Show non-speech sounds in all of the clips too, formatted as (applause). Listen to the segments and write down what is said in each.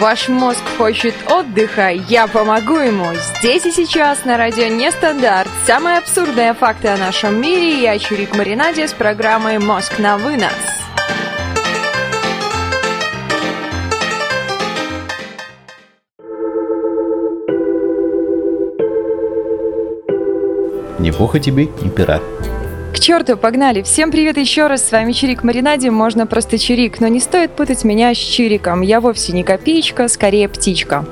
Ваш мозг хочет отдыха, я помогу ему. Здесь и сейчас на радио Нестандарт. Самые абсурдные факты о нашем мире. Я Чурик Маринаде с программой «Мозг на вынос». Не пуха тебе, не пера. К черту, погнали! Всем привет еще раз, с вами Чирик Маринаде, можно просто Чирик, но не стоит путать меня с Чириком, я вовсе не копеечка, скорее птичка.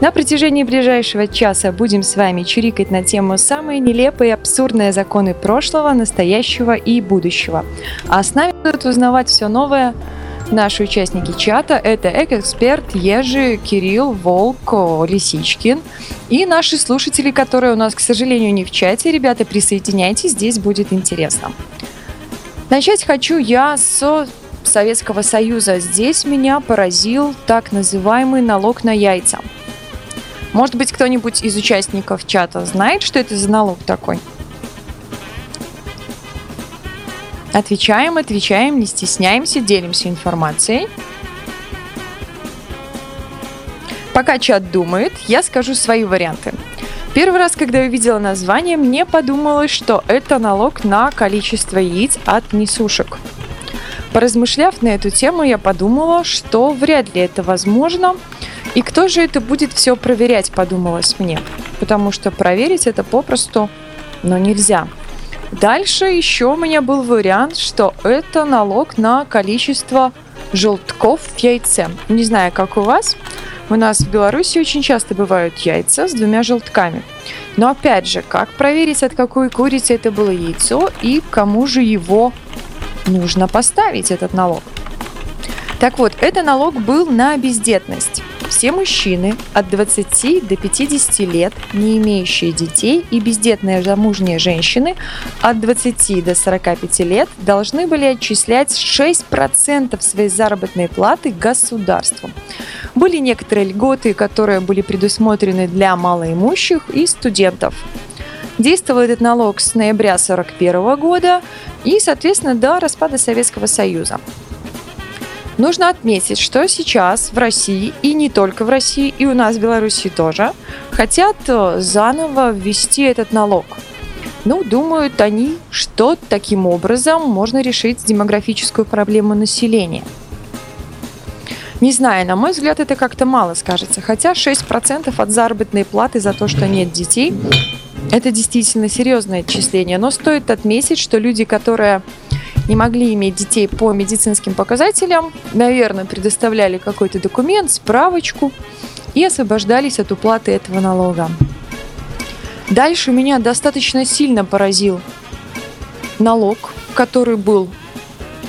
На протяжении ближайшего часа будем с вами чирикать на тему самые нелепые и абсурдные законы прошлого, настоящего и будущего. А с нами будут узнавать все новое Наши участники чата – это эксперт Ежи, Кирилл, Волк, Лисичкин и наши слушатели, которые у нас, к сожалению, не в чате. Ребята, присоединяйтесь, здесь будет интересно. Начать хочу я с Советского Союза. Здесь меня поразил так называемый налог на яйца. Может быть, кто-нибудь из участников чата знает, что это за налог такой? Отвечаем, отвечаем, не стесняемся, делимся информацией. Пока чат думает, я скажу свои варианты. Первый раз, когда я увидела название, мне подумалось, что это налог на количество яиц от несушек. Поразмышляв на эту тему, я подумала, что вряд ли это возможно. И кто же это будет все проверять, подумалось мне. Потому что проверить это попросту, но нельзя. Дальше еще у меня был вариант, что это налог на количество желтков в яйце. Не знаю, как у вас. У нас в Беларуси очень часто бывают яйца с двумя желтками. Но опять же, как проверить, от какой курицы это было яйцо и кому же его нужно поставить, этот налог? Так вот, это налог был на бездетность. Все мужчины от 20 до 50 лет, не имеющие детей, и бездетные замужние женщины от 20 до 45 лет должны были отчислять 6% своей заработной платы государству. Были некоторые льготы, которые были предусмотрены для малоимущих и студентов. Действовал этот налог с ноября 1941 года и, соответственно, до распада Советского Союза. Нужно отметить, что сейчас в России, и не только в России, и у нас в Беларуси тоже, хотят э, заново ввести этот налог. Ну, думают они, что таким образом можно решить демографическую проблему населения. Не знаю, на мой взгляд, это как-то мало скажется. Хотя 6% от заработной платы за то, что нет детей, это действительно серьезное отчисление. Но стоит отметить, что люди, которые не могли иметь детей по медицинским показателям, наверное, предоставляли какой-то документ, справочку и освобождались от уплаты этого налога. Дальше меня достаточно сильно поразил налог, который был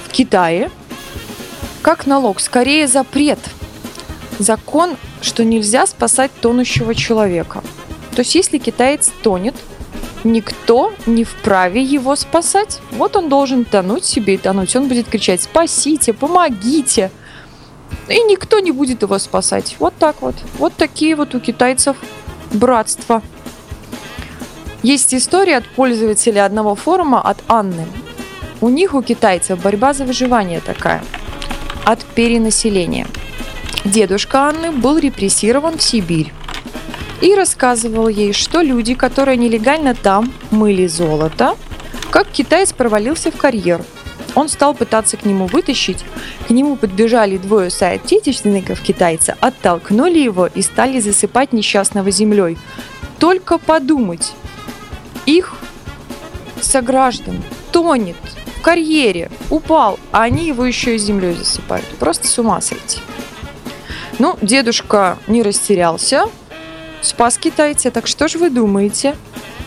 в Китае. Как налог? Скорее запрет. Закон, что нельзя спасать тонущего человека. То есть если китаец тонет, никто не вправе его спасать. Вот он должен тонуть себе и тонуть. Он будет кричать «Спасите! Помогите!» И никто не будет его спасать. Вот так вот. Вот такие вот у китайцев братства. Есть история от пользователя одного форума, от Анны. У них, у китайцев, борьба за выживание такая. От перенаселения. Дедушка Анны был репрессирован в Сибирь и рассказывал ей, что люди, которые нелегально там мыли золото, как китаец провалился в карьер. Он стал пытаться к нему вытащить. К нему подбежали двое соотечественников китайца, оттолкнули его и стали засыпать несчастного землей. Только подумать, их сограждан тонет в карьере, упал, а они его еще и землей засыпают. Просто с ума сойти. Ну, дедушка не растерялся, спас китайца. Так что же вы думаете?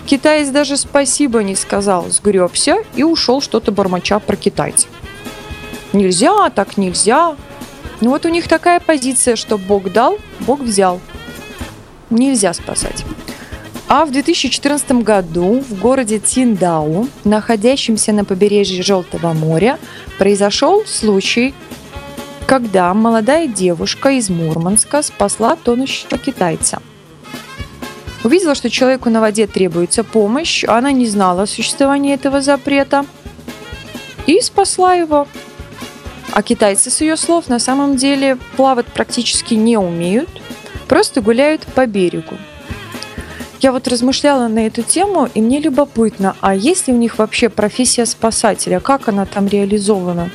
Китаец даже спасибо не сказал, сгребся и ушел что-то бормоча про китайца. Нельзя, так нельзя. Ну вот у них такая позиция, что Бог дал, Бог взял. Нельзя спасать. А в 2014 году в городе Тиндау, находящемся на побережье Желтого моря, произошел случай, когда молодая девушка из Мурманска спасла тонущего китайца – Увидела, что человеку на воде требуется помощь, она не знала о существовании этого запрета и спасла его. А китайцы, с ее слов, на самом деле плавать практически не умеют, просто гуляют по берегу. Я вот размышляла на эту тему, и мне любопытно, а есть ли у них вообще профессия спасателя, как она там реализована?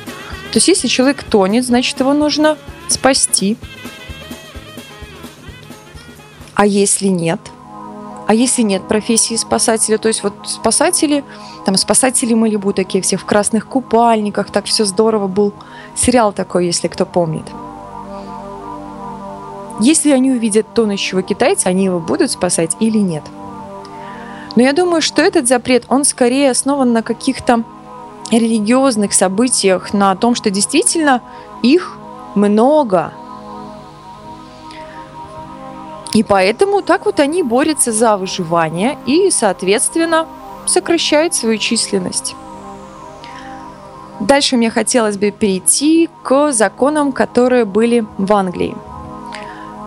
То есть если человек тонет, значит его нужно спасти. А если нет? А если нет профессии спасателя, то есть вот спасатели, там спасатели Малибу такие все в красных купальниках, так все здорово был сериал такой, если кто помнит. Если они увидят тонущего китайца, они его будут спасать или нет? Но я думаю, что этот запрет, он скорее основан на каких-то религиозных событиях, на том, что действительно их много. И поэтому так вот они борются за выживание и, соответственно, сокращают свою численность. Дальше мне хотелось бы перейти к законам, которые были в Англии.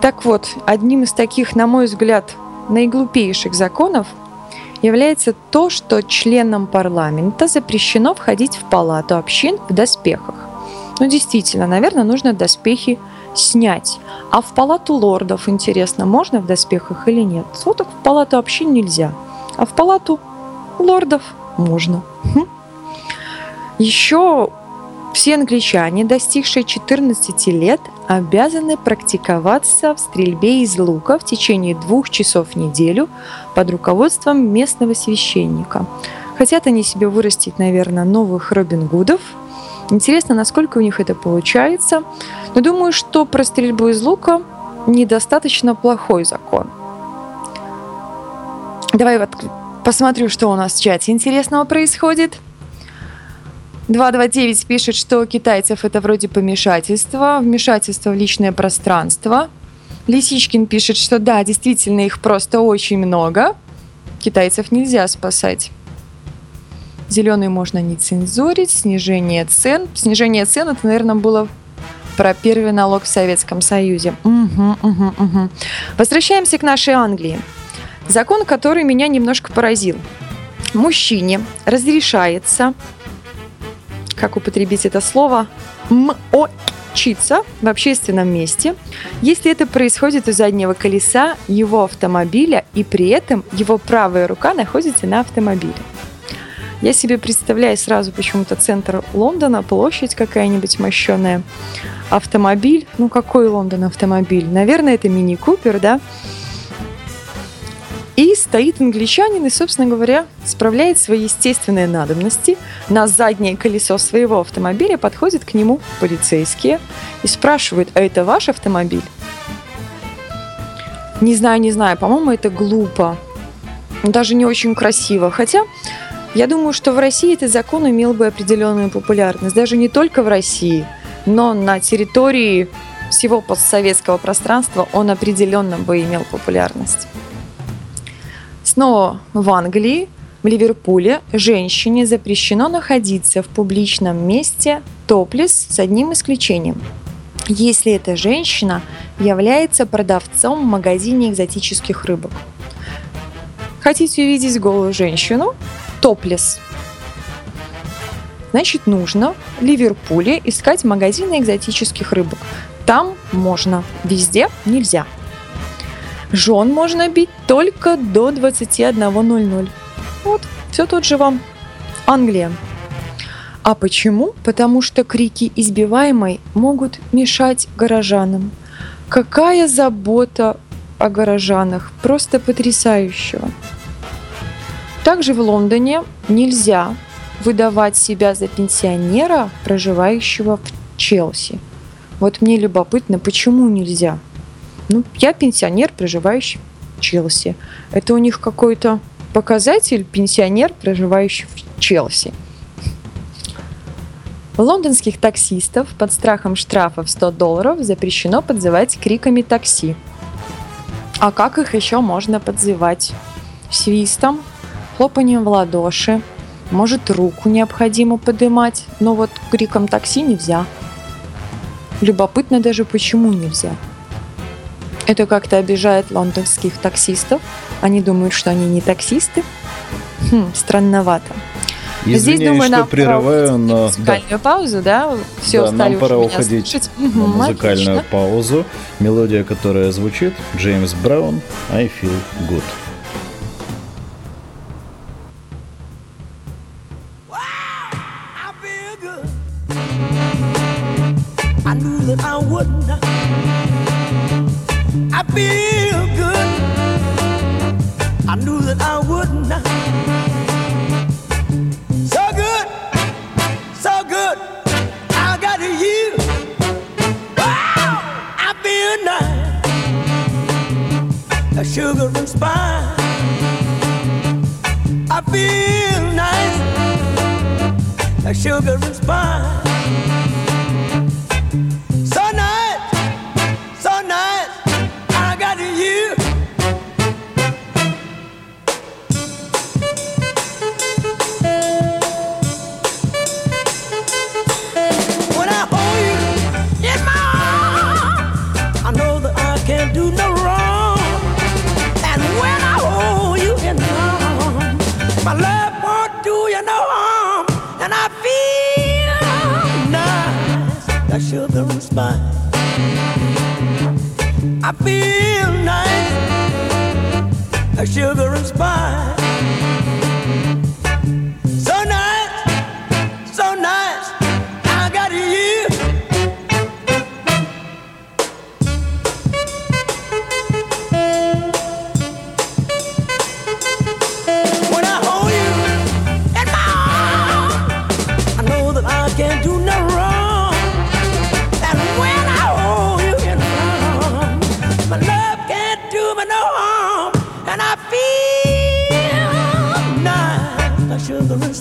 Так вот, одним из таких, на мой взгляд, наиглупейших законов является то, что членам парламента запрещено входить в палату общин в доспехах. Ну, действительно, наверное, нужно доспехи снять. А в палату лордов, интересно, можно в доспехах или нет? Вот так в палату общин нельзя. А в палату лордов можно. Хм. Еще все англичане, достигшие 14 лет, обязаны практиковаться в стрельбе из лука в течение двух часов в неделю под руководством местного священника. Хотят они себе вырастить, наверное, новых Робин Гудов. Интересно, насколько у них это получается. Но думаю, что про стрельбу из лука недостаточно плохой закон. Давай вот посмотрю, что у нас в чате интересного происходит. 229 пишет, что у китайцев это вроде помешательство, вмешательство в личное пространство. Лисичкин пишет, что да, действительно, их просто очень много. Китайцев нельзя спасать. Зеленый можно не цензурить, снижение цен. Снижение цен, это, наверное, было про первый налог в Советском Союзе. Угу, угу, угу. Возвращаемся к нашей Англии. Закон, который меня немножко поразил. Мужчине разрешается как употребить это слово, мочиться в общественном месте, если это происходит у заднего колеса его автомобиля и при этом его правая рука находится на автомобиле. Я себе представляю сразу почему-то центр Лондона, площадь какая-нибудь мощеная, автомобиль. Ну, какой Лондон автомобиль? Наверное, это мини-купер, да? И стоит англичанин и, собственно говоря, справляет свои естественные надобности. На заднее колесо своего автомобиля подходят к нему полицейские и спрашивают, а это ваш автомобиль? Не знаю, не знаю, по-моему, это глупо. Даже не очень красиво. Хотя я думаю, что в России этот закон имел бы определенную популярность. Даже не только в России, но на территории всего постсоветского пространства он определенно бы имел популярность. Снова в Англии, в Ливерпуле, женщине запрещено находиться в публичном месте топлес с одним исключением. Если эта женщина является продавцом в магазине экзотических рыбок. Хотите увидеть голую женщину? Топлес. Значит, нужно в Ливерпуле искать магазины экзотических рыбок. Там можно, везде нельзя. Жен можно бить только до 21.00. Вот, все тот же вам. Англия. А почему? Потому что крики избиваемой могут мешать горожанам. Какая забота о горожанах, просто потрясающего. Также в Лондоне нельзя выдавать себя за пенсионера, проживающего в Челси. Вот мне любопытно, почему нельзя? Ну, я пенсионер, проживающий в Челси. Это у них какой-то показатель пенсионер, проживающий в Челси. Лондонских таксистов под страхом штрафа в 100 долларов запрещено подзывать криками такси. А как их еще можно подзывать? Свистом, хлопанием в ладоши, может руку необходимо поднимать, но вот криком такси нельзя. Любопытно даже, почему нельзя. Это как-то обижает лондонских таксистов. Они думают, что они не таксисты. Хм, странновато. Извиняюсь, Здесь, думаю, что нам прерываю, но музыкальную да, паузу, да? Все да, нам пора уходить слушать. на музыкальную отлично. паузу. Мелодия, которая звучит, Джеймс Браун, I Feel Good. shivering spine. I feel nice, a and spine.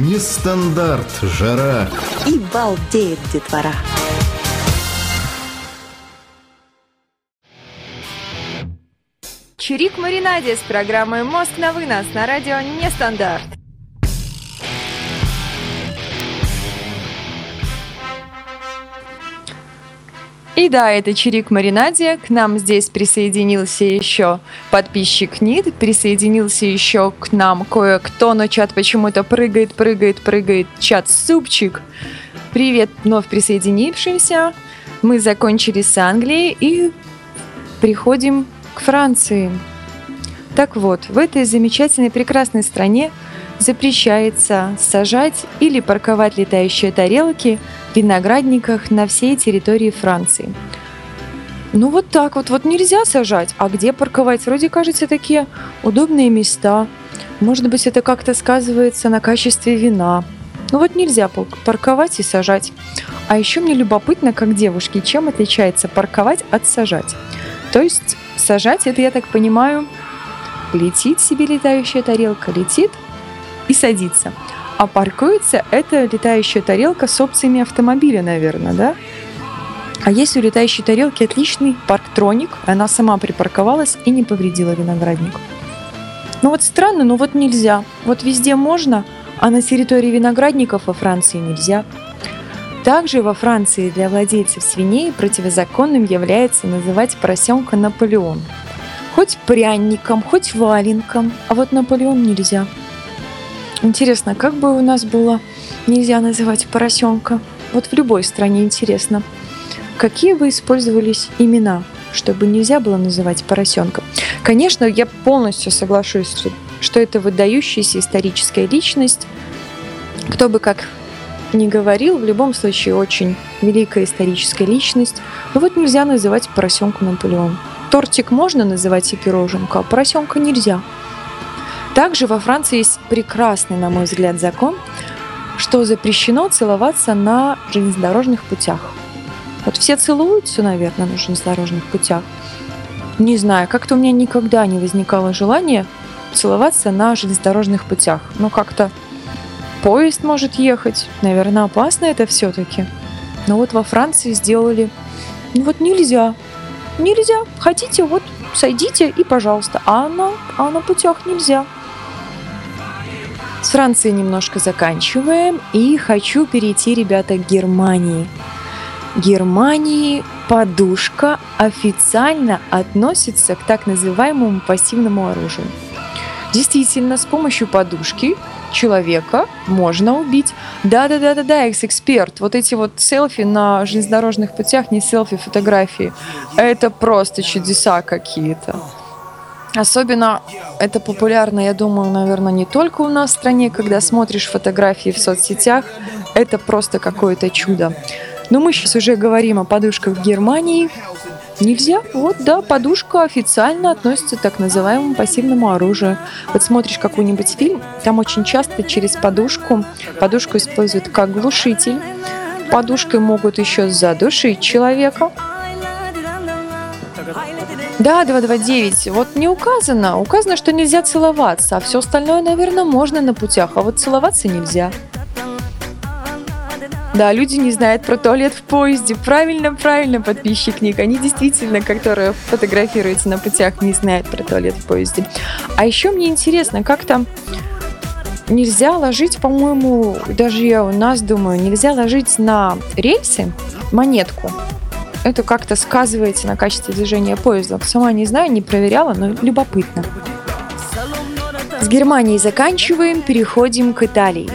Нестандарт, жара. И балдеет детвора. Чирик Маринаде с программой «Мозг на вынос» на радио «Нестандарт». И да, это Чирик Маринаде. К нам здесь присоединился еще подписчик Нид, присоединился еще к нам кое-кто, но чат почему-то прыгает, прыгает, прыгает. Чат Супчик. Привет вновь присоединившимся. Мы закончили с Англией и приходим к Франции. Так вот, в этой замечательной прекрасной стране запрещается сажать или парковать летающие тарелки в виноградниках на всей территории Франции. Ну вот так вот, вот нельзя сажать. А где парковать? Вроде кажется такие удобные места. Может быть, это как-то сказывается на качестве вина. Ну вот нельзя парковать и сажать. А еще мне любопытно, как девушки, чем отличается парковать от сажать. То есть сажать, это, я так понимаю, летит себе летающая тарелка, летит и садится. А паркуется это летающая тарелка с опциями автомобиля, наверное, да? А есть у летающей тарелки отличный парктроник, она сама припарковалась и не повредила виноградник. Ну вот странно, но вот нельзя. Вот везде можно, а на территории виноградников во Франции нельзя. Также во Франции для владельцев свиней противозаконным является называть поросенка Наполеон. Хоть пряником, хоть валенком, а вот Наполеон нельзя. Интересно, как бы у нас было нельзя называть поросенка? Вот в любой стране интересно. Какие бы использовались имена, чтобы нельзя было называть поросенка? Конечно, я полностью соглашусь, что- это выдающаяся историческая личность. Кто бы как ни говорил, в любом случае очень великая историческая личность. Но вот нельзя называть поросенку Наполеон. Тортик можно называть и пироженку, а поросенка нельзя. Также во Франции есть прекрасный, на мой взгляд, закон, что запрещено целоваться на железнодорожных путях. Вот все целуются, наверное, на железнодорожных путях. Не знаю, как-то у меня никогда не возникало желания целоваться на железнодорожных путях. Но как-то поезд может ехать. Наверное, опасно это все-таки. Но вот во Франции сделали... Ну вот нельзя. Нельзя. Хотите, вот сойдите и пожалуйста. А на, а на путях нельзя. С Францией немножко заканчиваем. И хочу перейти, ребята, к Германии. Германии подушка официально относится к так называемому пассивному оружию. Действительно, с помощью подушки человека можно убить. Да-да-да-да-да, экс-эксперт. Вот эти вот селфи на железнодорожных путях, не селфи, фотографии. Это просто чудеса какие-то. Особенно это популярно, я думаю, наверное, не только у нас в стране, когда смотришь фотографии в соцсетях. Это просто какое-то чудо. Но мы сейчас уже говорим о подушках в Германии. Нельзя. Вот, да, подушка официально относится к так называемому пассивному оружию. Вот смотришь какой-нибудь фильм, там очень часто через подушку, подушку используют как глушитель. Подушкой могут еще задушить человека. Да, 229. Вот не указано. Указано, что нельзя целоваться, а все остальное, наверное, можно на путях, а вот целоваться нельзя. Да, люди не знают про туалет в поезде. Правильно, правильно, подписчик Ник. Они действительно, которые фотографируются на путях, не знают про туалет в поезде. А еще мне интересно, как там нельзя ложить, по-моему, даже я у нас думаю, нельзя ложить на рельсы монетку. Это как-то сказывается на качестве движения поезда. Сама не знаю, не проверяла, но любопытно. С Германией заканчиваем, переходим к Италии.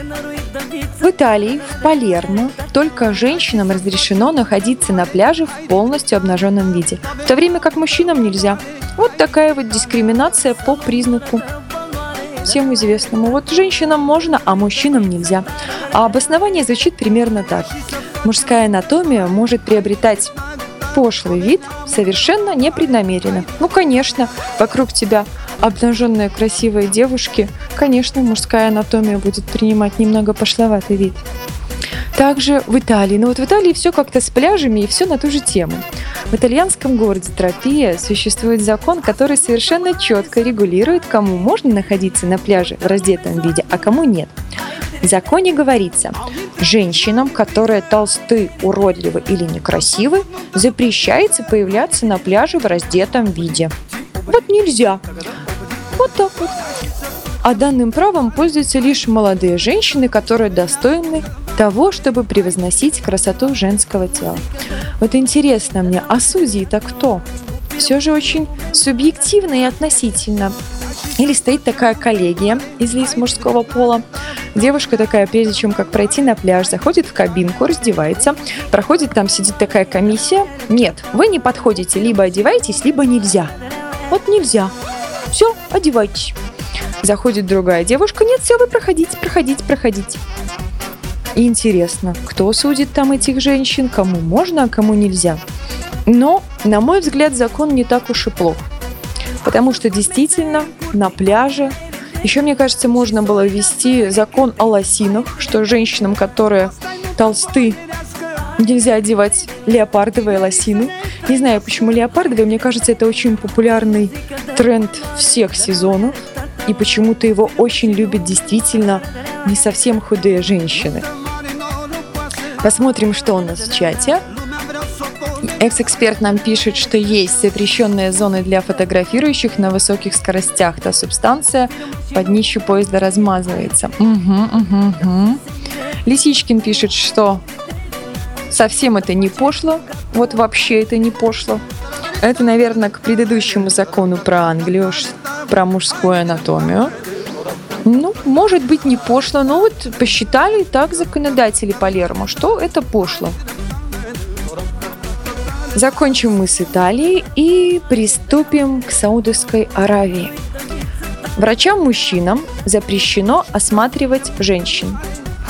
В Италии, в Палермо, только женщинам разрешено находиться на пляже в полностью обнаженном виде, в то время как мужчинам нельзя. Вот такая вот дискриминация по признаку всем известному. Вот женщинам можно, а мужчинам нельзя. А обоснование звучит примерно так. Мужская анатомия может приобретать пошлый вид совершенно непреднамеренно. Ну, конечно, вокруг тебя обнаженные красивые девушки, конечно, мужская анатомия будет принимать немного пошловатый вид. Также в Италии. Но вот в Италии все как-то с пляжами и все на ту же тему. В итальянском городе Тропия существует закон, который совершенно четко регулирует, кому можно находиться на пляже в раздетом виде, а кому нет. В законе говорится, женщинам, которые толсты, уродливы или некрасивы, запрещается появляться на пляже в раздетом виде. Вот нельзя. Вот так вот. А данным правом пользуются лишь молодые женщины, которые достойны того, чтобы превозносить красоту женского тела. Вот интересно мне, а судьи-то кто? Все же очень субъективно и относительно. Или стоит такая коллегия из лиц мужского пола. Девушка такая, прежде чем как пройти на пляж, заходит в кабинку, раздевается, проходит там, сидит такая комиссия. Нет, вы не подходите, либо одеваетесь, либо нельзя. Вот нельзя. Все, одевайтесь. Заходит другая девушка, нет, все, вы проходите, проходите, проходите. И интересно, кто судит там этих женщин, кому можно, а кому нельзя. Но, на мой взгляд, закон не так уж и плох. Потому что действительно на пляже еще, мне кажется, можно было ввести закон о лосинах, что женщинам, которые толсты, нельзя одевать леопардовые лосины. Не знаю, почему леопардовые, мне кажется, это очень популярный тренд всех сезонов. И почему-то его очень любят действительно не совсем худые женщины. Посмотрим, что у нас в чате. Экс-эксперт нам пишет, что есть запрещенные зоны для фотографирующих на высоких скоростях. Та субстанция под днищу поезда размазывается. Угу, угу, угу. Лисичкин пишет, что совсем это не пошло. Вот вообще это не пошло. Это, наверное, к предыдущему закону про Англию, про мужскую анатомию. Ну, может быть, не пошло, но вот посчитали так законодатели Палермо, что это пошло. Закончим мы с Италией и приступим к Саудовской Аравии. Врачам-мужчинам запрещено осматривать женщин.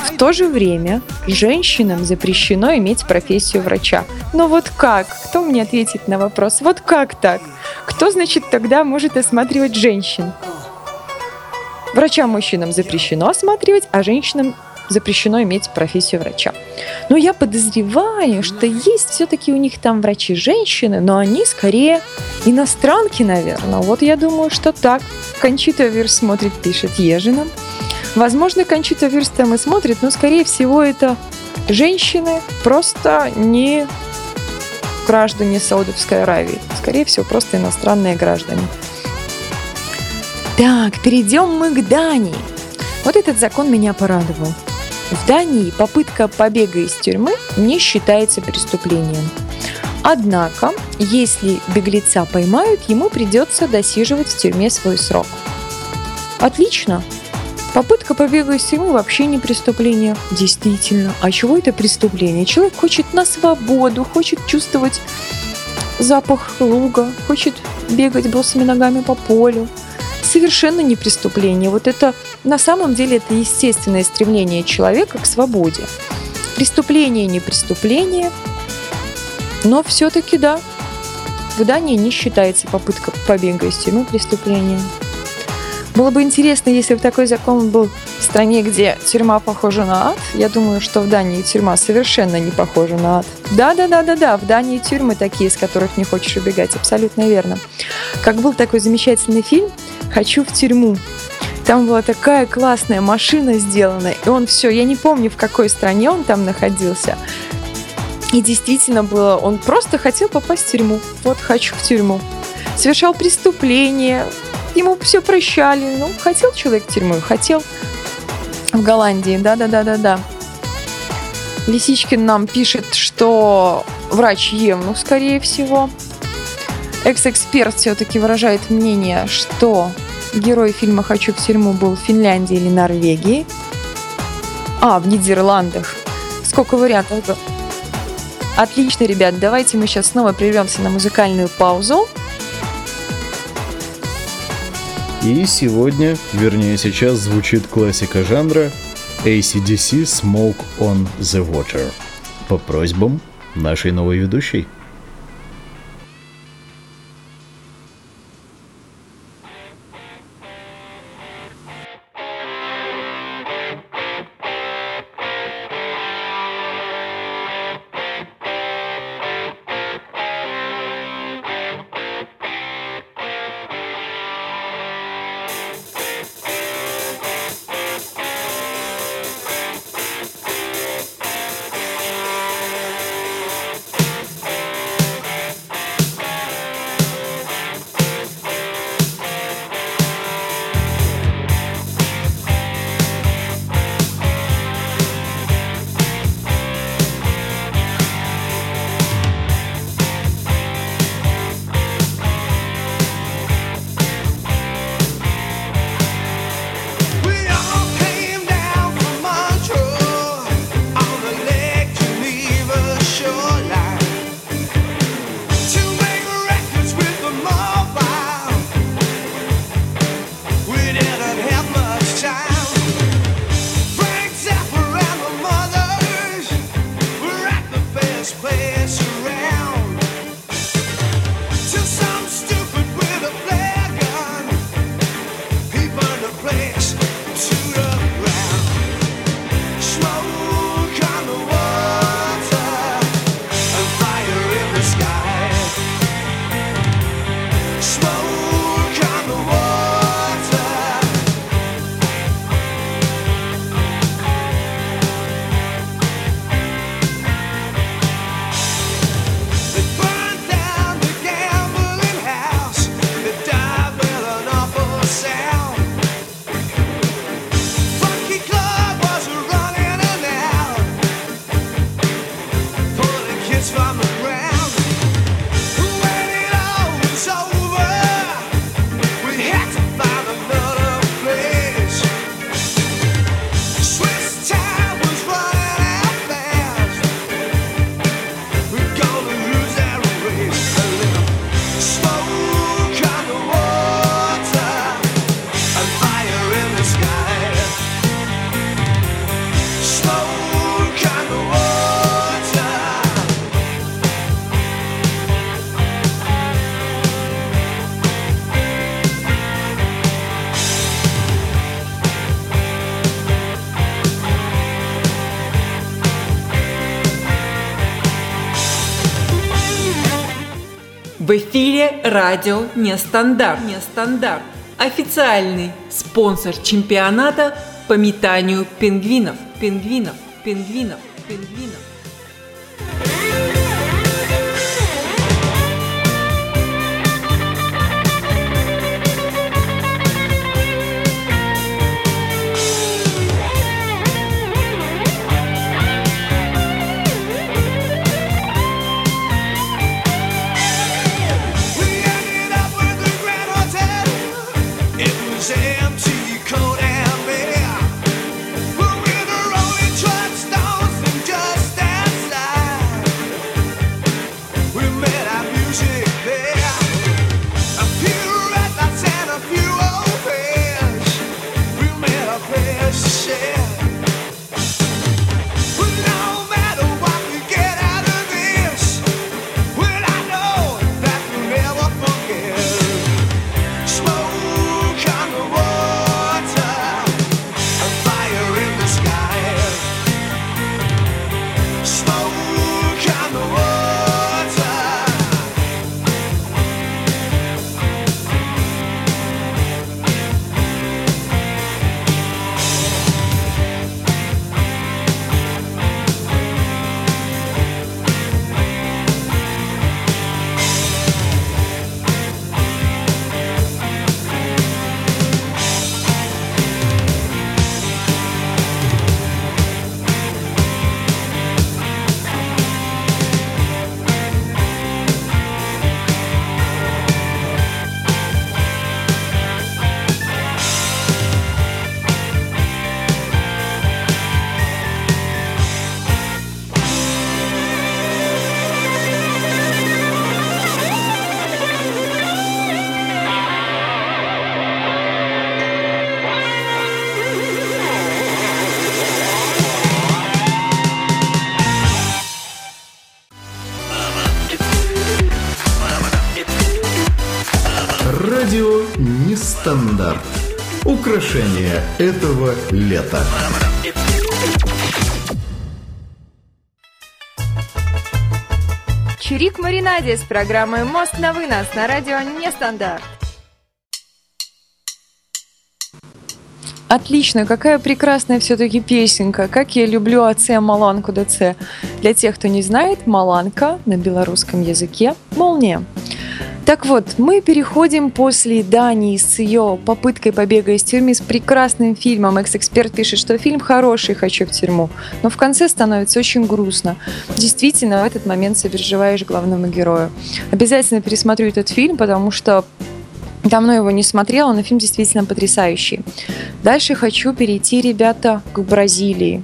В то же время женщинам запрещено иметь профессию врача. Но вот как? Кто мне ответит на вопрос? Вот как так? Кто, значит, тогда может осматривать женщин? Врачам-мужчинам запрещено осматривать, а женщинам запрещено иметь профессию врача. Но я подозреваю, что есть все-таки у них там врачи-женщины, но они скорее иностранки, наверное. Вот я думаю, что так. Кончита Вирс смотрит, пишет Ежиным. Возможно, Кончита Вирс там и смотрит, но, скорее всего, это женщины, просто не граждане Саудовской Аравии. Скорее всего, просто иностранные граждане. Так, перейдем мы к Дании. Вот этот закон меня порадовал. В Дании попытка побега из тюрьмы не считается преступлением. Однако, если беглеца поймают, ему придется досиживать в тюрьме свой срок. Отлично. Попытка побега из тюрьмы вообще не преступление. Действительно. А чего это преступление? Человек хочет на свободу, хочет чувствовать запах луга, хочет бегать босыми ногами по полю. Совершенно не преступление. Вот это на самом деле это естественное стремление человека к свободе. Преступление не преступление, но все-таки да, в Дании не считается попытка побега из тюрьмы преступлением. Было бы интересно, если бы такой закон был в стране, где тюрьма похожа на ад. Я думаю, что в Дании тюрьма совершенно не похожа на ад. Да-да-да-да-да, в Дании тюрьмы такие, из которых не хочешь убегать, абсолютно верно. Как был такой замечательный фильм «Хочу в тюрьму». Там была такая классная машина сделана, и он все, я не помню, в какой стране он там находился. И действительно было, он просто хотел попасть в тюрьму. Вот хочу в тюрьму. Совершал преступление, ему все прощали. Ну, хотел человек тюрьму, хотел. В Голландии, да-да-да-да-да. Лисичкин нам пишет, что врач ем, ну, скорее всего. Экс-эксперт все-таки выражает мнение, что герой фильма «Хочу в тюрьму» был в Финляндии или Норвегии. А, в Нидерландах. Сколько вариантов. Отлично, ребят, давайте мы сейчас снова прервемся на музыкальную паузу. И сегодня, вернее сейчас, звучит классика жанра ACDC Smoke on the Water по просьбам нашей новой ведущей. В эфире радио Нестандарт. Нестандарт. Официальный спонсор чемпионата по метанию пингвинов. Пингвинов. Пингвинов. selfish shit. Нестандарт. Украшение этого лета. Чирик Маринаде с программой «Мост на вынос» на радио «Нестандарт». Отлично, какая прекрасная все-таки песенка. Как я люблю АЦ Маланку ДЦ. Для тех, кто не знает, Маланка на белорусском языке – молния. Так вот, мы переходим после Дании с ее попыткой побега из тюрьмы с прекрасным фильмом. Экс-эксперт пишет, что фильм хороший, хочу в тюрьму. Но в конце становится очень грустно. Действительно, в этот момент сопереживаешь главному герою. Обязательно пересмотрю этот фильм, потому что Давно его не смотрела, но фильм действительно потрясающий. Дальше хочу перейти, ребята, к Бразилии.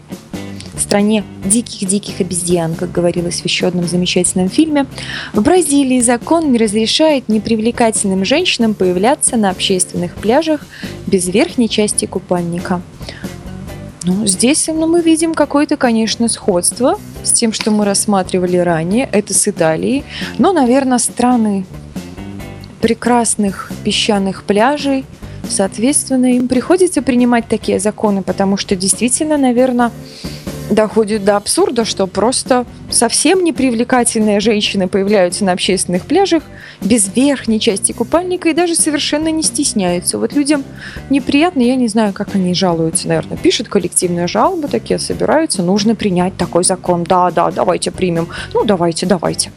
Стране диких-диких обезьян, как говорилось в еще одном замечательном фильме. В Бразилии закон не разрешает непривлекательным женщинам появляться на общественных пляжах без верхней части купальника. Ну, здесь ну, мы видим какое-то, конечно, сходство с тем, что мы рассматривали ранее. Это с Италией. Но, наверное, страны прекрасных песчаных пляжей. Соответственно, им приходится принимать такие законы, потому что действительно, наверное, доходит до абсурда, что просто совсем непривлекательные женщины появляются на общественных пляжах без верхней части купальника и даже совершенно не стесняются. Вот людям неприятно, я не знаю, как они жалуются, наверное. Пишут коллективные жалобы, такие собираются, нужно принять такой закон. Да, да, давайте примем. Ну, давайте, давайте.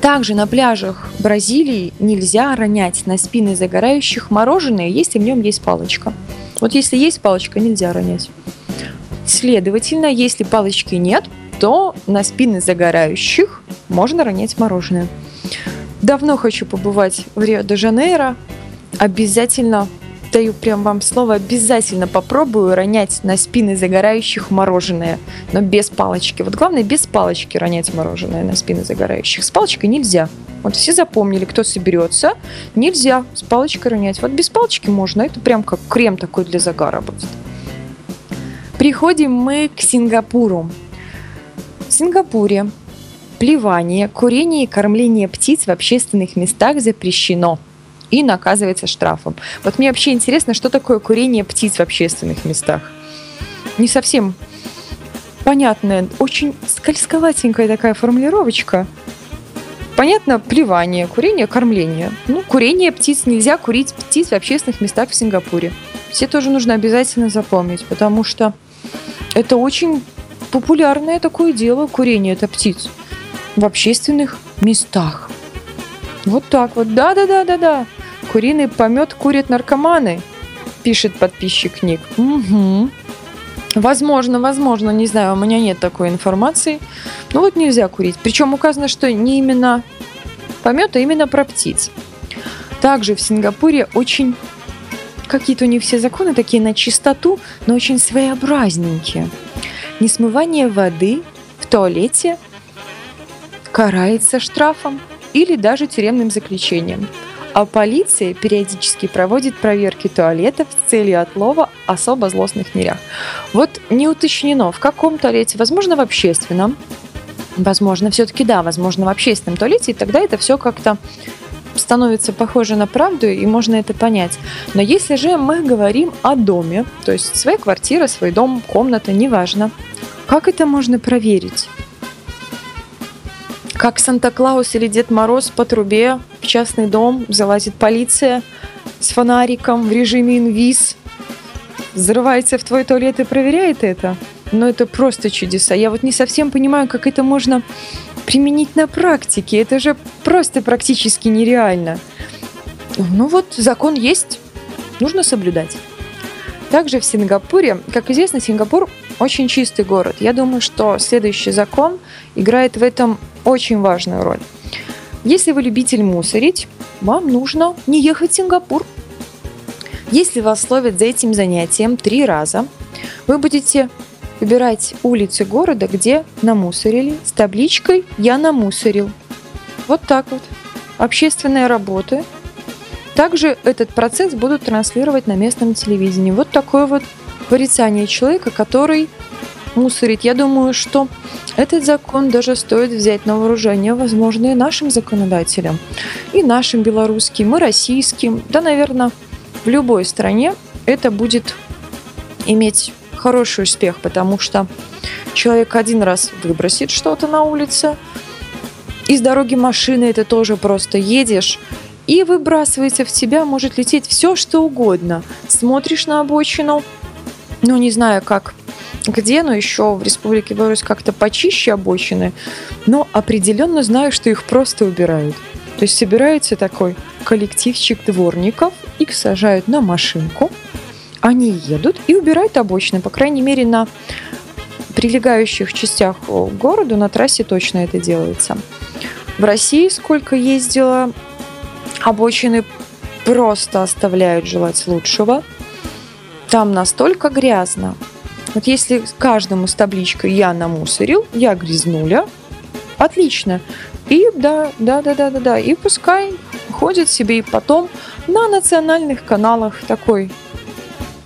Также на пляжах Бразилии нельзя ронять на спины загорающих мороженое, если в нем есть палочка. Вот если есть палочка, нельзя ронять. Следовательно, если палочки нет, то на спины загорающих можно ронять мороженое. Давно хочу побывать в Рио-де-Жанейро. Обязательно, даю прям вам слово, обязательно попробую ронять на спины загорающих мороженое, но без палочки. Вот главное, без палочки ронять мороженое на спины загорающих. С палочкой нельзя. Вот все запомнили, кто соберется, нельзя с палочкой ронять. Вот без палочки можно, это прям как крем такой для загара будет. Приходим мы к Сингапуру. В Сингапуре плевание, курение и кормление птиц в общественных местах запрещено и наказывается штрафом. Вот мне вообще интересно, что такое курение птиц в общественных местах. Не совсем понятная, очень скользковатенькая такая формулировочка. Понятно, плевание, курение, кормление. Ну, курение птиц нельзя курить птиц в общественных местах в Сингапуре. Все тоже нужно обязательно запомнить, потому что это очень популярное такое дело, курение это птиц в общественных местах. Вот так вот. Да-да-да-да-да. Куриный помет курят наркоманы, пишет подписчик Ник. Угу. Возможно, возможно, не знаю, у меня нет такой информации. Ну вот нельзя курить. Причем указано, что не именно помет, а именно про птиц. Также в Сингапуре очень какие-то у них все законы такие на чистоту, но очень своеобразненькие. Несмывание воды в туалете карается штрафом или даже тюремным заключением. А полиция периодически проводит проверки туалетов с целью отлова особо злостных нерях. Вот не уточнено, в каком туалете, возможно, в общественном, возможно, все-таки да, возможно, в общественном туалете, и тогда это все как-то становится похоже на правду, и можно это понять. Но если же мы говорим о доме, то есть своя квартира, свой дом, комната, неважно, как это можно проверить? Как Санта-Клаус или Дед Мороз по трубе в частный дом залазит полиция с фонариком в режиме инвиз, взрывается в твой туалет и проверяет это? Но это просто чудеса. Я вот не совсем понимаю, как это можно применить на практике. Это же просто практически нереально. Ну вот, закон есть, нужно соблюдать. Также в Сингапуре, как известно, Сингапур очень чистый город. Я думаю, что следующий закон играет в этом очень важную роль. Если вы любитель мусорить, вам нужно не ехать в Сингапур. Если вас ловят за этим занятием три раза, вы будете выбирать улицы города, где намусорили, с табличкой «Я намусорил». Вот так вот. Общественные работы. Также этот процесс будут транслировать на местном телевидении. Вот такое вот порицание человека, который мусорит. Я думаю, что этот закон даже стоит взять на вооружение, возможно, и нашим законодателям, и нашим белорусским, и российским, да, наверное, в любой стране это будет иметь хороший успех, потому что человек один раз выбросит что-то на улице, из дороги машины это тоже просто едешь, и выбрасывается в тебя, может лететь все, что угодно. Смотришь на обочину, ну, не знаю, как где, но еще в Республике Беларусь как-то почище обочины, но определенно знаю, что их просто убирают. То есть собирается такой коллективчик дворников, их сажают на машинку, они едут и убирают обочины, по крайней мере, на прилегающих частях к городу на трассе точно это делается. В России сколько ездила, обочины просто оставляют желать лучшего. Там настолько грязно, вот если каждому с табличкой «Я намусорил», «Я грязнуля», отлично. И да, да, да, да, да, да. И пускай ходит себе и потом на национальных каналах такой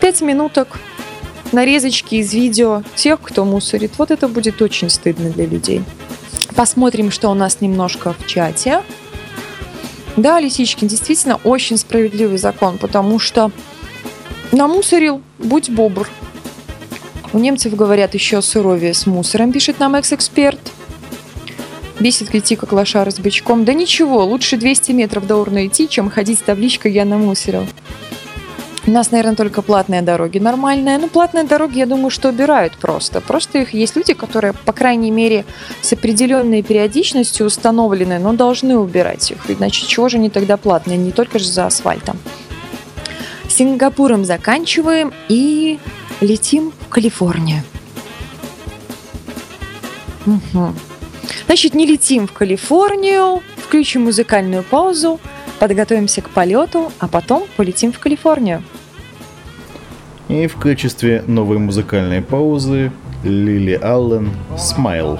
пять минуток нарезочки из видео тех, кто мусорит. Вот это будет очень стыдно для людей. Посмотрим, что у нас немножко в чате. Да, Лисичкин, действительно очень справедливый закон, потому что намусорил, будь бобр. У немцев говорят еще суровее с мусором, пишет нам экс-эксперт. Бесит идти как лошара с бычком. Да ничего, лучше 200 метров до урны идти, чем ходить с табличкой «Я намусорил». У нас, наверное, только платные дороги нормальные. Ну, платные дороги, я думаю, что убирают просто. Просто их есть люди, которые, по крайней мере, с определенной периодичностью установлены, но должны убирать их. Иначе чего же они тогда платные? Не только же за асфальтом. Сингапуром заканчиваем и летим в Калифорнию. Угу. Значит, не летим в Калифорнию, включим музыкальную паузу, подготовимся к полету, а потом полетим в Калифорнию. И в качестве новой музыкальной паузы Лили Аллен «Смайл».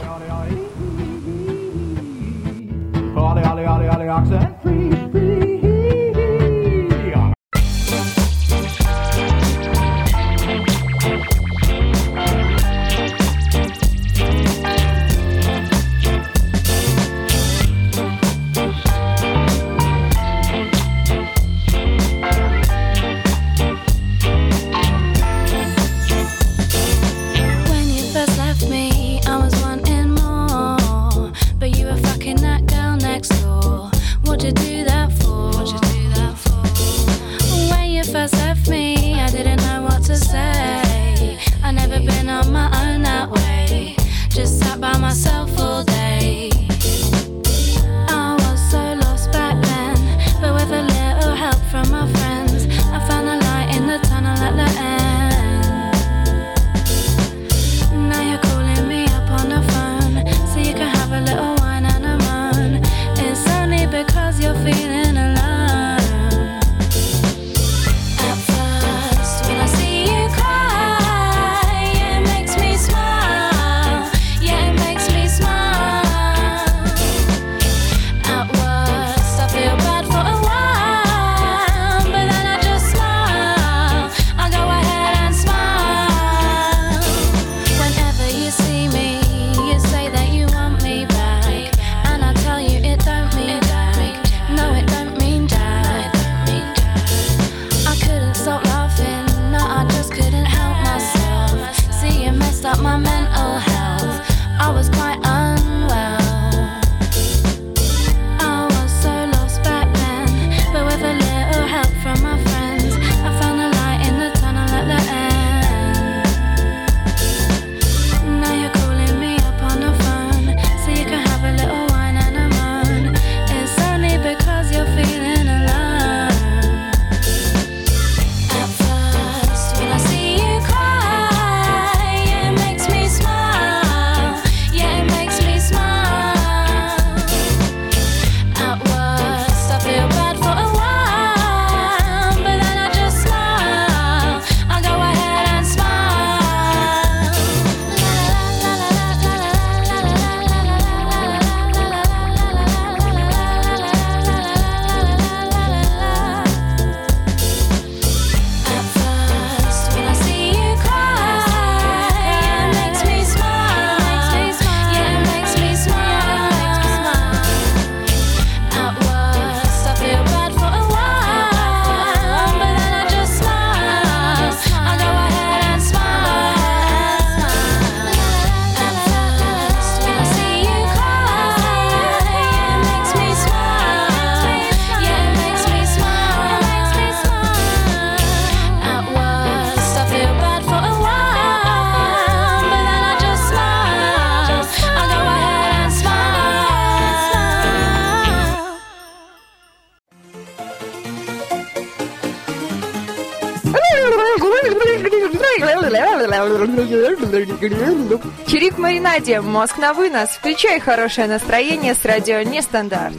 Чирик в маринаде, мозг на вынос. Включай хорошее настроение с радио Нестандарт.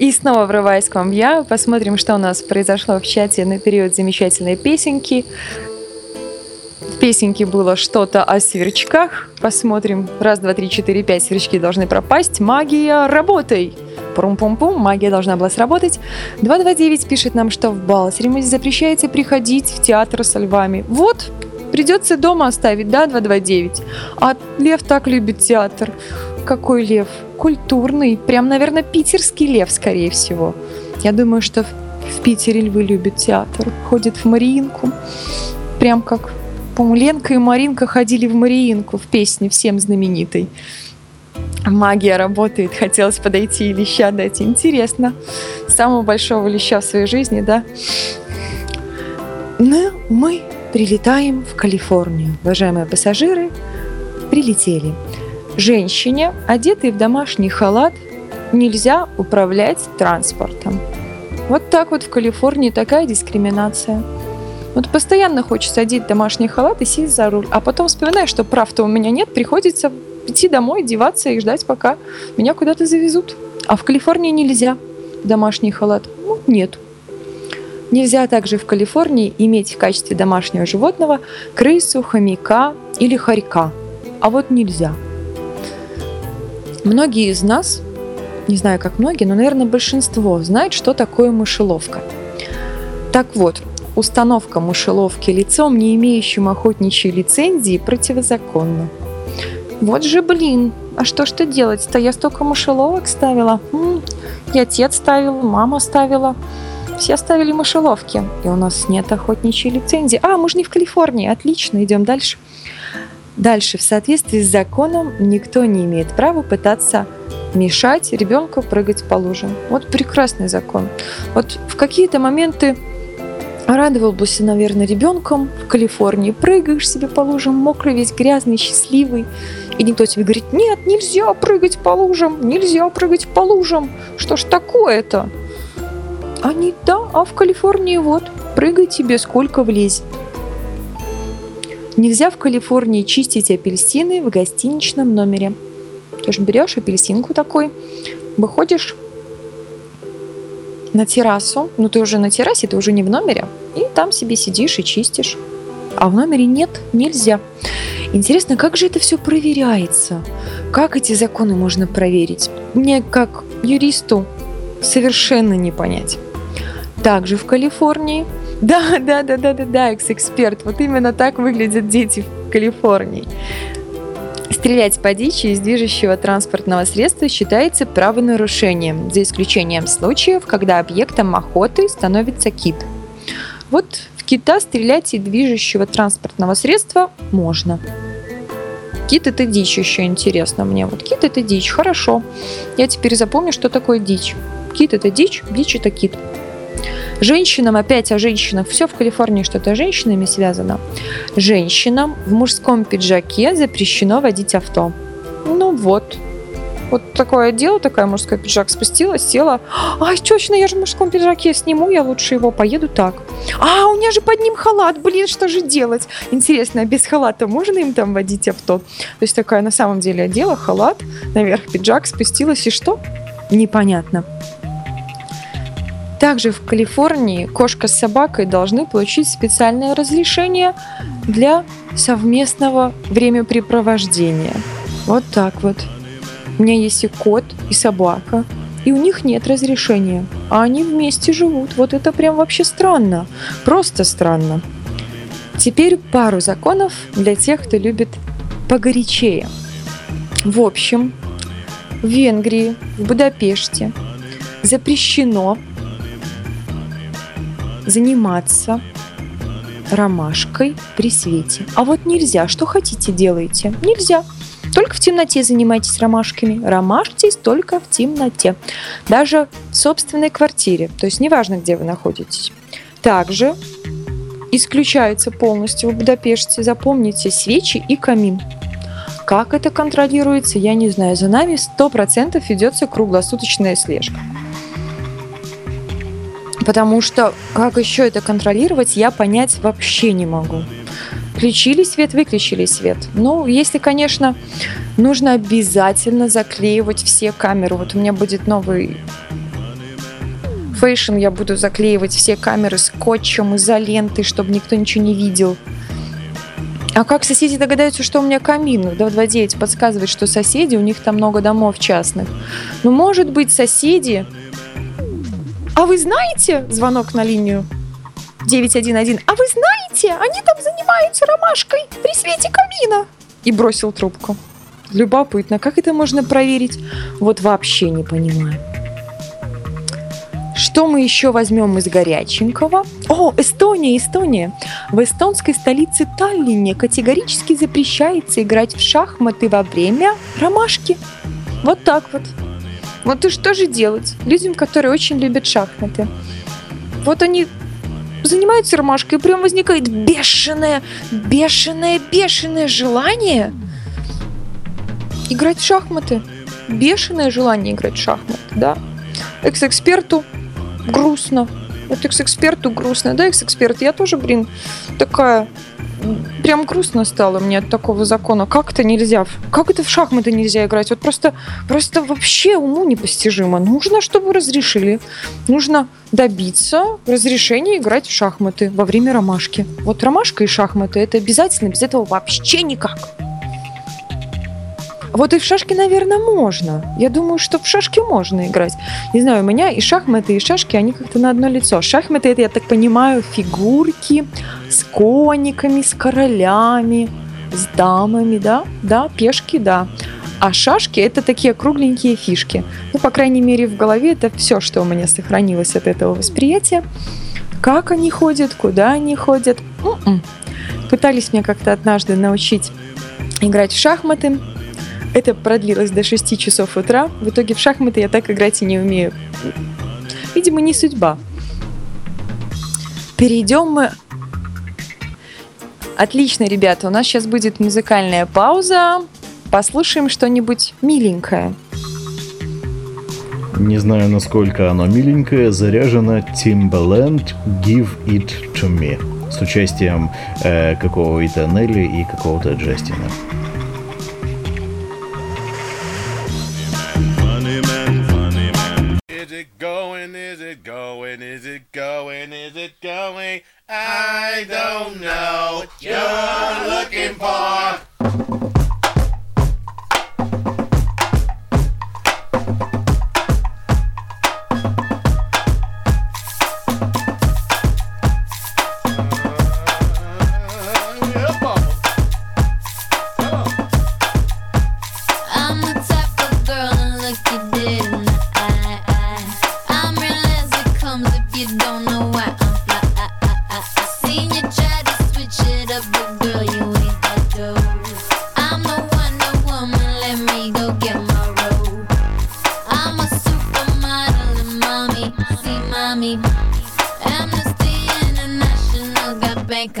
И снова врываясь к вам я, посмотрим, что у нас произошло в чате на период замечательной песенки. В песенке было что-то о сверчках. Посмотрим. Раз, два, три, четыре, пять сверчки должны пропасть. Магия, работай! Пум-пум-пум, магия должна была сработать. 229 пишет нам, что в Балсеремузе запрещается приходить в театр со львами. Вот, придется дома оставить, да, 229? А Лев так любит театр. Какой лев? Культурный. Прям, наверное, питерский лев, скорее всего. Я думаю, что в, в Питере львы любят театр. Ходят в Мариинку. Прям как, по-моему, Ленка и Маринка ходили в Мариинку в песне всем знаменитой. Магия работает. Хотелось подойти и леща дать. Интересно. Самого большого леща в своей жизни, да? Но мы прилетаем в Калифорнию. Уважаемые пассажиры, прилетели. Женщине, одетой в домашний халат, нельзя управлять транспортом. Вот так вот в Калифорнии такая дискриминация. Вот постоянно хочется одеть домашний халат и сесть за руль, а потом вспоминаешь, что прав-то у меня нет, приходится идти домой, деваться и ждать, пока меня куда-то завезут. А в Калифорнии нельзя домашний халат. Ну, нет. Нельзя также в Калифорнии иметь в качестве домашнего животного крысу, хомяка или хорька. А вот нельзя. Многие из нас, не знаю как многие, но, наверное, большинство знают, что такое мышеловка. Так вот, установка мышеловки лицом, не имеющим охотничьей лицензии, противозаконна. Вот же блин, а что ж ты делать-то? Я столько мышеловок ставила. М, И отец ставил, мама ставила. Все ставили мышеловки. И у нас нет охотничьей лицензии. А, мы же не в Калифорнии. Отлично, идем дальше. Дальше, в соответствии с законом, никто не имеет права пытаться мешать ребенку прыгать по лужам. Вот прекрасный закон. Вот в какие-то моменты радовал бы себя, наверное, ребенком в Калифорнии. Прыгаешь себе по лужам, мокрый, весь грязный, счастливый. И никто тебе говорит, нет, нельзя прыгать по лужам, нельзя прыгать по лужам. Что ж такое-то? Они, да, а в Калифорнии вот, прыгай тебе сколько влезет. Нельзя в Калифорнии чистить апельсины в гостиничном номере. Ты же берешь апельсинку такой, выходишь на террасу, ну ты уже на террасе, ты уже не в номере, и там себе сидишь и чистишь. А в номере нет, нельзя. Интересно, как же это все проверяется? Как эти законы можно проверить? Мне, как юристу, совершенно не понять. Также в Калифорнии. Да, (laughs) да, да, да, да, да, экс-эксперт. Вот именно так выглядят дети в Калифорнии. Стрелять по дичи из движущего транспортного средства считается правонарушением, за исключением случаев, когда объектом охоты становится кит. Вот в кита стрелять из движущего транспортного средства можно. Кит это дичь еще интересно мне. Вот кит это дичь, хорошо. Я теперь запомню, что такое дичь. Кит это дичь, дичь это кит. Женщинам, опять о женщинах, все в Калифорнии что-то с женщинами связано. Женщинам в мужском пиджаке запрещено водить авто. Ну вот. Вот такое дело, такая мужской пиджак спустила, села. Ай, точно, я же в мужском пиджаке сниму, я лучше его поеду так. А, у меня же под ним халат, блин, что же делать? Интересно, а без халата можно им там водить авто? То есть такая на самом деле одела халат, наверх пиджак спустилась и что? Непонятно. Также в Калифорнии кошка с собакой должны получить специальное разрешение для совместного времяпрепровождения. Вот так вот. У меня есть и кот, и собака, и у них нет разрешения, а они вместе живут. Вот это прям вообще странно, просто странно. Теперь пару законов для тех, кто любит погорячее. В общем, в Венгрии, в Будапеште запрещено заниматься ромашкой при свете. А вот нельзя. Что хотите, делайте. Нельзя. Только в темноте занимайтесь ромашками. Ромашьтесь только в темноте. Даже в собственной квартире. То есть неважно, где вы находитесь. Также исключаются полностью в Будапеште. Запомните свечи и камин. Как это контролируется, я не знаю. За нами 100% ведется круглосуточная слежка. Потому что как еще это контролировать, я понять вообще не могу. Включили свет, выключили свет. Ну, если, конечно, нужно обязательно заклеивать все камеры. Вот у меня будет новый fashion, я буду заклеивать все камеры скотчем, изолентой, чтобы никто ничего не видел. А как соседи догадаются, что у меня камин? 229 подсказывает, что соседи, у них там много домов частных. Ну, может быть, соседи... А вы знаете, звонок на линию 911, а вы знаете, они там занимаются ромашкой при свете камина. И бросил трубку. Любопытно, как это можно проверить? Вот вообще не понимаю. Что мы еще возьмем из горяченького? О, Эстония, Эстония. В эстонской столице Таллине категорически запрещается играть в шахматы во время ромашки. Вот так вот. Вот и что же делать людям, которые очень любят шахматы? Вот они занимаются ромашкой, и прям возникает бешеное, бешеное, бешеное желание играть в шахматы. Бешеное желание играть в шахматы, да. Экс-эксперту грустно. Вот экс-эксперту грустно. Да, экс-эксперт, я тоже, блин, такая... Прям грустно стало мне от такого закона. Как это нельзя? Как это в шахматы нельзя играть? Вот просто, просто вообще уму непостижимо. Нужно, чтобы разрешили. Нужно добиться разрешения играть в шахматы во время ромашки. Вот ромашка и шахматы это обязательно, без этого вообще никак. Вот и в шашки, наверное, можно. Я думаю, что в шашки можно играть. Не знаю, у меня и шахматы, и шашки, они как-то на одно лицо. Шахматы, это, я так понимаю, фигурки с кониками, с королями, с дамами, да? Да, пешки, да. А шашки это такие кругленькие фишки. Ну, по крайней мере, в голове это все, что у меня сохранилось от этого восприятия. Как они ходят, куда они ходят. М-м. Пытались меня как-то однажды научить играть в шахматы. Это продлилось до 6 часов утра. В итоге в шахматы я так играть и не умею. Видимо, не судьба. Перейдем мы... Отлично, ребята, у нас сейчас будет музыкальная пауза. Послушаем что-нибудь миленькое. Не знаю, насколько оно миленькое, заряжено Timbaland «Give It To Me» с участием э, какого-то Нелли и какого-то Джастина. I don't know. You're looking for.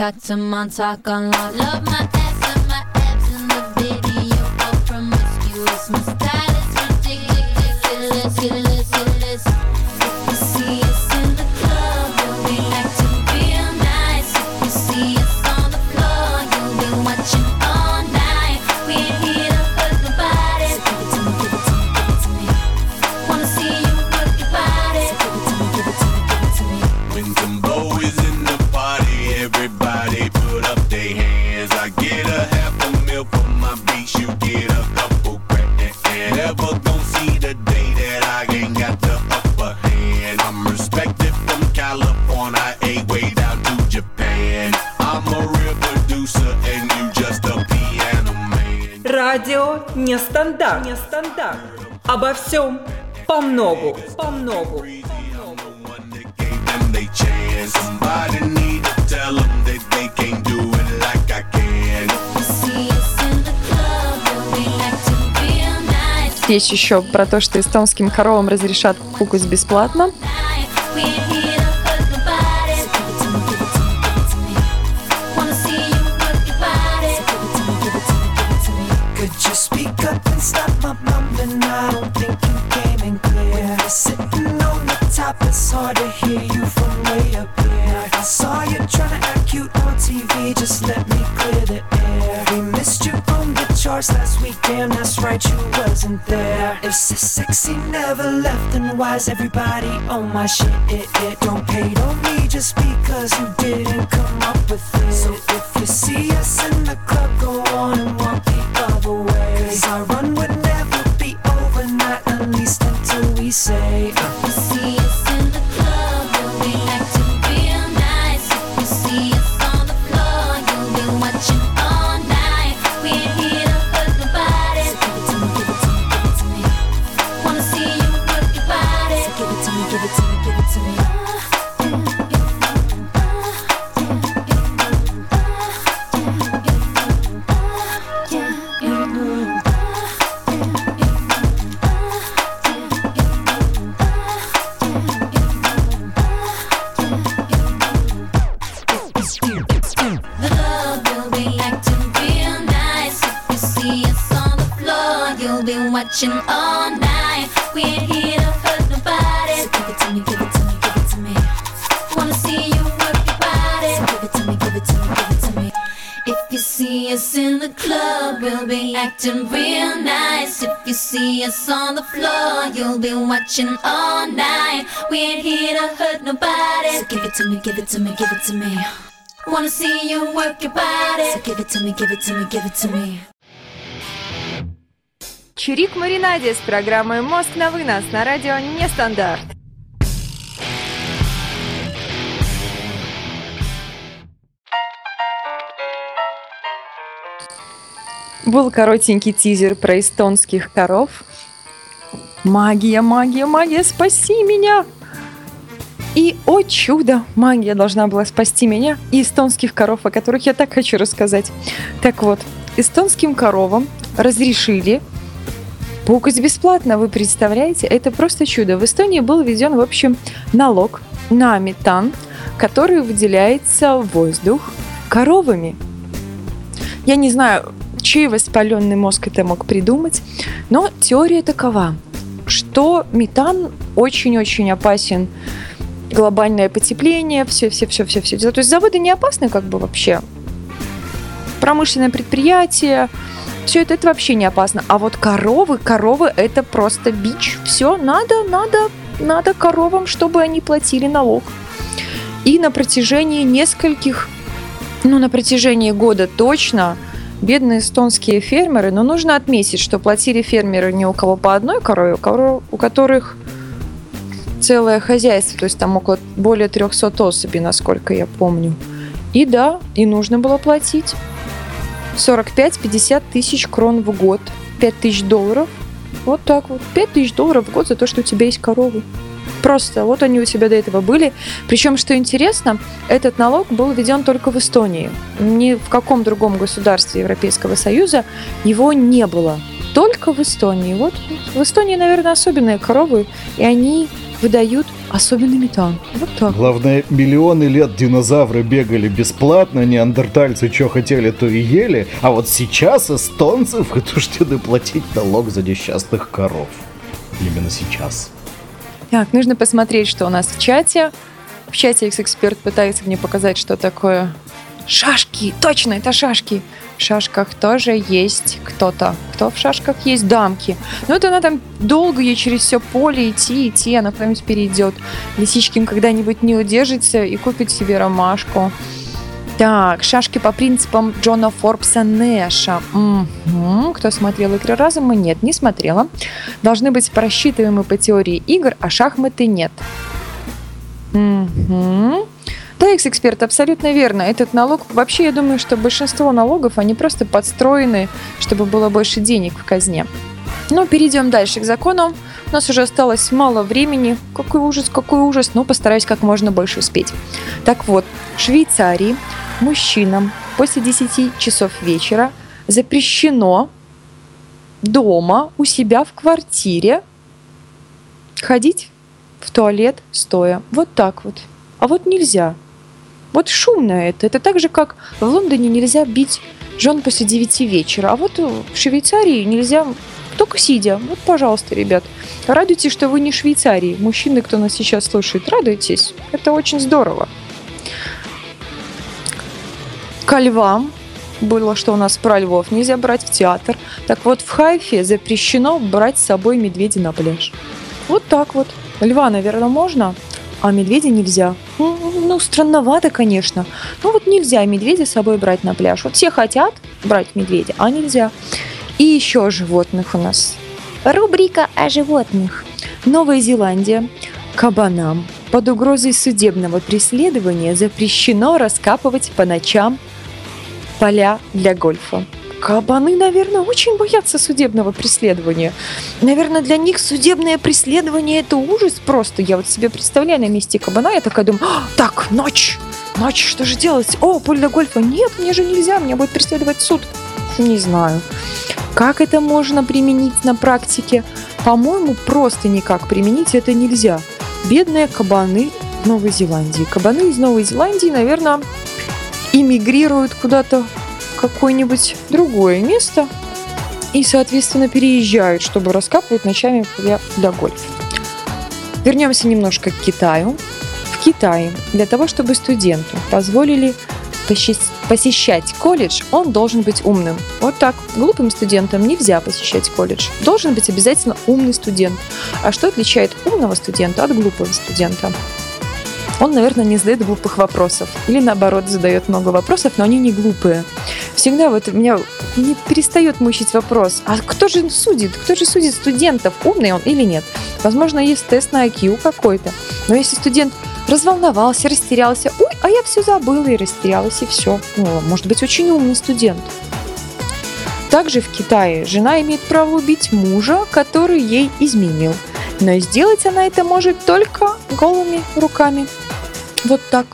To some on talk on love. Love my. Нестандарт. Нестандарт. Обо всем по многу. По многу. Somebody need to tell them that they can't do it like I can. See us in the club, you'll be acting real nice. Есть еще про то, что эстонским коровам разрешат пукать бесплатно. Why's everybody on my shit? It, it don't hate on me just because you didn't come up watching all night. We ain't here to hurt nobody. So give it to me, give it to me, give it to me. Wanna see you work your body. So give it to me, give it to me, give it to me. Чирик Маринаде с программой «Мост на вынос» на радио «Нестандарт». Был коротенький тизер про эстонских коров. Магия, магия, магия, спаси меня! И, о чудо, магия должна была спасти меня и эстонских коров, о которых я так хочу рассказать. Так вот, эстонским коровам разрешили пукать бесплатно, вы представляете? Это просто чудо. В Эстонии был введен, в общем, налог на метан, который выделяется в воздух коровами. Я не знаю, чей воспаленный мозг это мог придумать, но теория такова, что метан очень-очень опасен глобальное потепление, все, все, все, все, все. То есть заводы не опасны как бы вообще. Промышленное предприятие, все это, это вообще не опасно. А вот коровы, коровы это просто бич. Все, надо, надо, надо коровам, чтобы они платили налог. И на протяжении нескольких, ну на протяжении года точно, бедные эстонские фермеры, но нужно отметить, что платили фермеры не у кого по одной корове, у, которых целое хозяйство, то есть там около более 300 особей, насколько я помню. И да, и нужно было платить 45-50 тысяч крон в год, 5 тысяч долларов. Вот так вот, 5 тысяч долларов в год за то, что у тебя есть коровы. Просто вот они у тебя до этого были. Причем, что интересно, этот налог был введен только в Эстонии. Ни в каком другом государстве Европейского Союза его не было. Только в Эстонии. Вот в Эстонии, наверное, особенные коровы, и они выдают особенный метан. Вот так. Главное, миллионы лет динозавры бегали бесплатно, неандертальцы что хотели, то и ели, а вот сейчас эстонцы (laughs) вынуждены платить налог за несчастных коров. Именно сейчас. Так, нужно посмотреть, что у нас в чате. В чате экс-эксперт пытается мне показать, что такое шашки. Точно, это шашки. В шашках тоже есть кто-то. Кто в шашках есть? Дамки. Ну, это она там долго ей через все поле идти, идти, она потом перейдет. Лисичкин когда-нибудь не удержится и купит себе ромашку. Так, шашки по принципам Джона Форбса Нэша. Мгм. Кто смотрел «Игры разума»? Нет, не смотрела. Должны быть просчитываемы по теории игр, а шахматы нет. Мгм. Да, экс-эксперт, абсолютно верно. Этот налог, вообще, я думаю, что большинство налогов, они просто подстроены, чтобы было больше денег в казне. Ну, перейдем дальше к закону. У нас уже осталось мало времени. Какой ужас, какой ужас. Но постараюсь как можно больше успеть. Так вот, в Швейцарии мужчинам после 10 часов вечера запрещено дома у себя в квартире ходить в туалет стоя. Вот так вот. А вот нельзя. Вот шумно это. Это так же, как в Лондоне нельзя бить жен после 9 вечера. А вот в Швейцарии нельзя только сидя. Вот, пожалуйста, ребят. Радуйтесь, что вы не Швейцарии. Мужчины, кто нас сейчас слушает, радуйтесь. Это очень здорово. ко львам. Было, что у нас про львов нельзя брать в театр. Так вот, в Хайфе запрещено брать с собой медведя на пляж. Вот так вот. Льва, наверное, можно, а медведя нельзя. Ну, ну, странновато, конечно. Ну вот нельзя медведя с собой брать на пляж. Вот все хотят брать медведя, а нельзя. И еще животных у нас. Рубрика о животных. Новая Зеландия. Кабанам под угрозой судебного преследования запрещено раскапывать по ночам поля для гольфа. Кабаны, наверное, очень боятся судебного преследования. Наверное, для них судебное преследование это ужас просто. Я вот себе представляю на месте кабана, я такая думаю, «А, так, ночь, ночь, что же делать? О, поле для гольфа. Нет, мне же нельзя, меня будет преследовать суд. Не знаю. Как это можно применить на практике? По-моему, просто никак применить это нельзя. Бедные кабаны Новой Зеландии. Кабаны из Новой Зеландии, наверное, эмигрируют куда-то в какое-нибудь другое место и, соответственно, переезжают, чтобы раскапывать ночами для, для гольфа. Вернемся немножко к Китаю. В Китае для того, чтобы студенту позволили посещать колледж, он должен быть умным. Вот так. Глупым студентам нельзя посещать колледж. Должен быть обязательно умный студент. А что отличает умного студента от глупого студента? Он, наверное, не задает глупых вопросов. Или наоборот, задает много вопросов, но они не глупые. Всегда вот меня не перестает мучить вопрос, а кто же судит? Кто же судит студентов, умный он или нет? Возможно, есть тест на IQ какой-то. Но если студент разволновался, растерялся, ой, а я все забыла и растерялась, и все. Ну, может быть, очень умный студент. Также в Китае жена имеет право убить мужа, который ей изменил. Но сделать она это может только голыми руками. Вот так.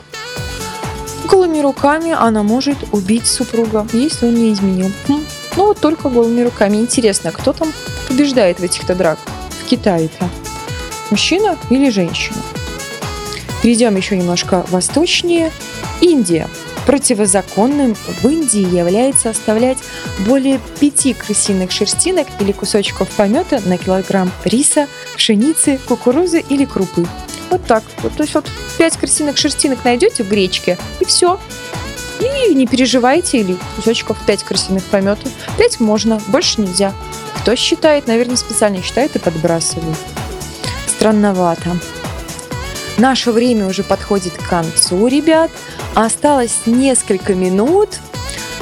Голыми руками она может убить супруга, если он не изменил. Хм, Ну вот только голыми руками. Интересно, кто там побеждает в этих-то драках? В Китае-то. Мужчина или женщина? Перейдем еще немножко восточнее. Индия. Противозаконным в Индии является оставлять более пяти крысиных шерстинок или кусочков помета на килограмм риса, пшеницы, кукурузы или крупы. Вот так. Вот, то есть вот 5 крысиных шерстинок найдете в гречке, и все. И не переживайте, или кусочков 5 крысиных пометов. 5 можно, больше нельзя. Кто считает, наверное, специально считает и подбрасывает. Странновато. Наше время уже подходит к концу, ребят. Осталось несколько минут.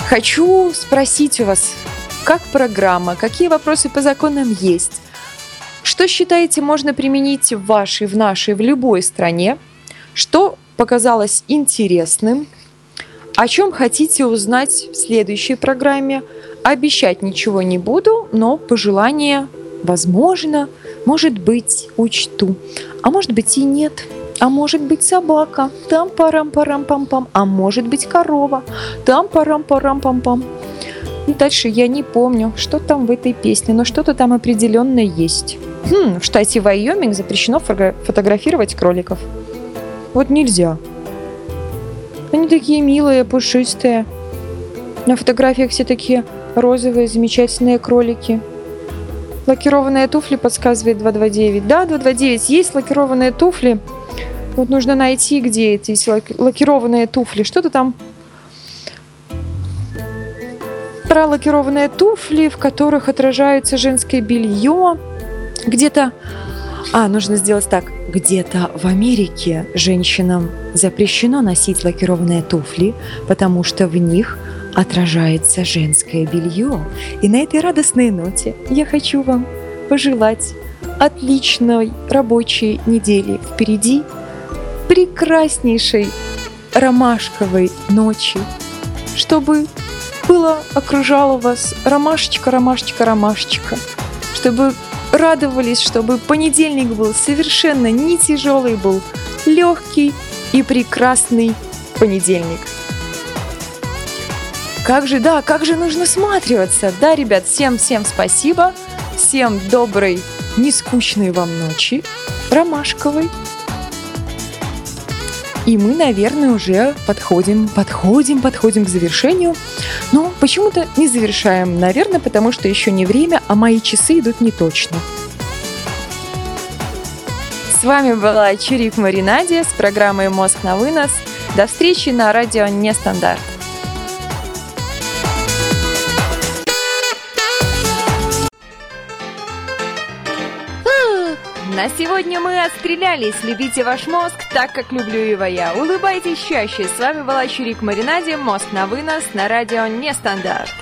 Хочу спросить у вас, как программа, какие вопросы по законам есть? Что считаете можно применить в вашей, в нашей, в любой стране? Что показалось интересным? О чем хотите узнать в следующей программе? Обещать ничего не буду, но пожелания, возможно, может быть, учту. А может быть и нет. А может быть собака, там парам парам пам пам, а может быть корова, там парам парам пам пам. И дальше я не помню, что там в этой песне, но что-то там определенно есть. Хм, в штате Вайоминг запрещено фото- фотографировать кроликов. Вот нельзя. Они такие милые, пушистые. На фотографиях все такие розовые, замечательные кролики. Лакированные туфли подсказывает 229. Да, 229, есть лакированные туфли. Вот нужно найти, где эти лаки- лакированные туфли. Что-то там про лакированные туфли, в которых отражается женское белье. Где-то... А, нужно сделать так. Где-то в Америке женщинам запрещено носить лакированные туфли, потому что в них отражается женское белье. И на этой радостной ноте я хочу вам пожелать отличной рабочей недели впереди, прекраснейшей ромашковой ночи, чтобы было, окружало вас ромашечка, ромашечка, ромашечка, чтобы радовались, чтобы понедельник был совершенно не тяжелый был, легкий и прекрасный понедельник. Как же, да, как же нужно сматриваться. Да, ребят, всем-всем спасибо. Всем доброй, нескучной вам ночи. Ромашковой. И мы, наверное, уже подходим, подходим, подходим к завершению. Но почему-то не завершаем. Наверное, потому что еще не время, а мои часы идут не точно. С вами была Чирик Маринадия с программой «Мозг на вынос». До встречи на радио «Нестандарт». На сегодня мы отстрелялись. Любите ваш мозг так, как люблю его я. Улыбайтесь чаще. С вами была Чурик Маринаде. Мозг на вынос на радио Нестандарт.